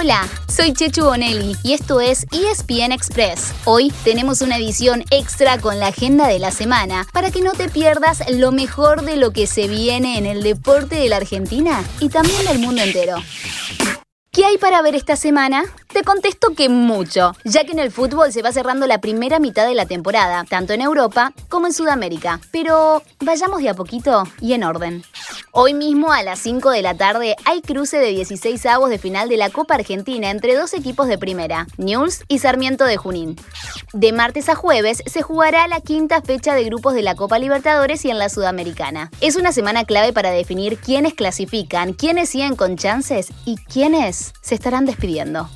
Hola, soy Chechu Bonelli y esto es ESPN Express. Hoy tenemos una edición extra con la agenda de la semana para que no te pierdas lo mejor de lo que se viene en el deporte de la Argentina y también del mundo entero. ¿Qué hay para ver esta semana? Te contesto que mucho, ya que en el fútbol se va cerrando la primera mitad de la temporada, tanto en Europa como en Sudamérica. Pero vayamos de a poquito y en orden. Hoy mismo a las 5 de la tarde hay cruce de 16 avos de final de la Copa Argentina entre dos equipos de primera, News y Sarmiento de Junín. De martes a jueves se jugará la quinta fecha de grupos de la Copa Libertadores y en la Sudamericana. Es una semana clave para definir quiénes clasifican, quiénes siguen con chances y quiénes se estarán despidiendo.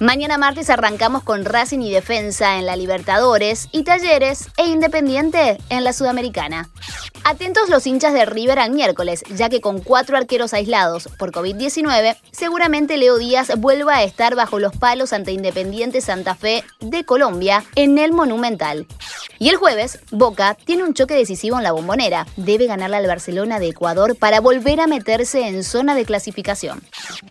Mañana martes arrancamos con Racing y Defensa en la Libertadores y Talleres e Independiente en la Sudamericana. Atentos los hinchas de River al miércoles, ya que con cuatro arqueros aislados por COVID-19, seguramente Leo Díaz vuelva a estar bajo los palos ante Independiente Santa Fe de Colombia en el Monumental. Y el jueves, Boca tiene un choque decisivo en la bombonera. Debe ganarle al Barcelona de Ecuador para volver a meterse en zona de clasificación.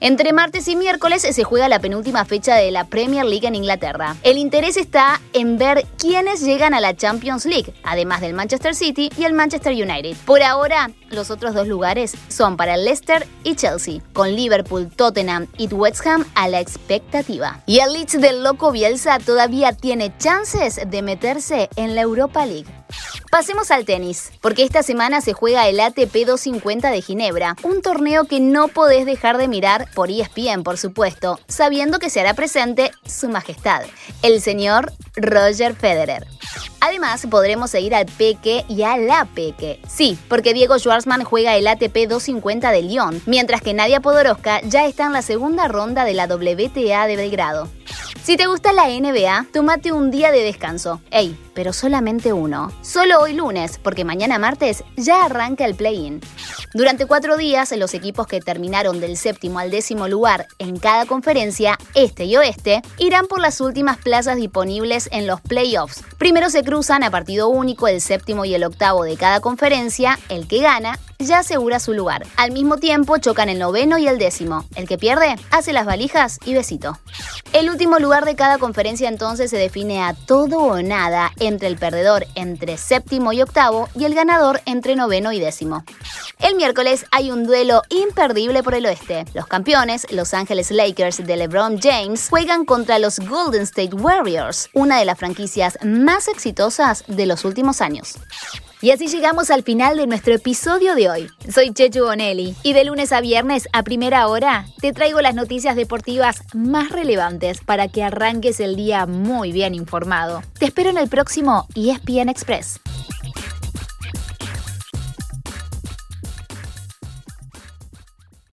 Entre martes y miércoles se juega la penúltima fecha de la Premier League en Inglaterra. El interés está en ver quiénes llegan a la Champions League, además del Manchester City y el Manchester United. Por ahora, los otros dos lugares son para Leicester y Chelsea, con Liverpool, Tottenham y West Ham a la expectativa. Y el Leeds del loco Bielsa todavía tiene chances de meterse en la Europa League. Pasemos al tenis, porque esta semana se juega el ATP 250 de Ginebra, un torneo que no podés dejar de mirar por ESPN, por supuesto, sabiendo que se hará presente Su Majestad, el señor Roger Federer. Además, podremos seguir al Peque y a la Peque. Sí, porque Diego Schwartzman juega el ATP 250 de Lyon, mientras que Nadia Podoroska ya está en la segunda ronda de la WTA de Belgrado. Si te gusta la NBA, tómate un día de descanso. Ey, pero solamente uno. Solo hoy lunes, porque mañana martes ya arranca el play-in. Durante cuatro días, los equipos que terminaron del séptimo al décimo lugar en cada conferencia, este y oeste, irán por las últimas plazas disponibles en los playoffs. Primero se cruzan a partido único el séptimo y el octavo de cada conferencia, el que gana ya asegura su lugar. Al mismo tiempo chocan el noveno y el décimo. El que pierde hace las valijas y besito. El último lugar de cada conferencia entonces se define a todo o nada entre el perdedor entre séptimo y octavo y el ganador entre noveno y décimo. El miércoles hay un duelo imperdible por el oeste. Los campeones, Los Ángeles Lakers de LeBron James, juegan contra los Golden State Warriors, una de las franquicias más exitosas de los últimos años. Y así llegamos al final de nuestro episodio de hoy. Soy Chechu Bonelli y de lunes a viernes a primera hora te traigo las noticias deportivas más relevantes para que arranques el día muy bien informado. Te espero en el próximo ESPN Express.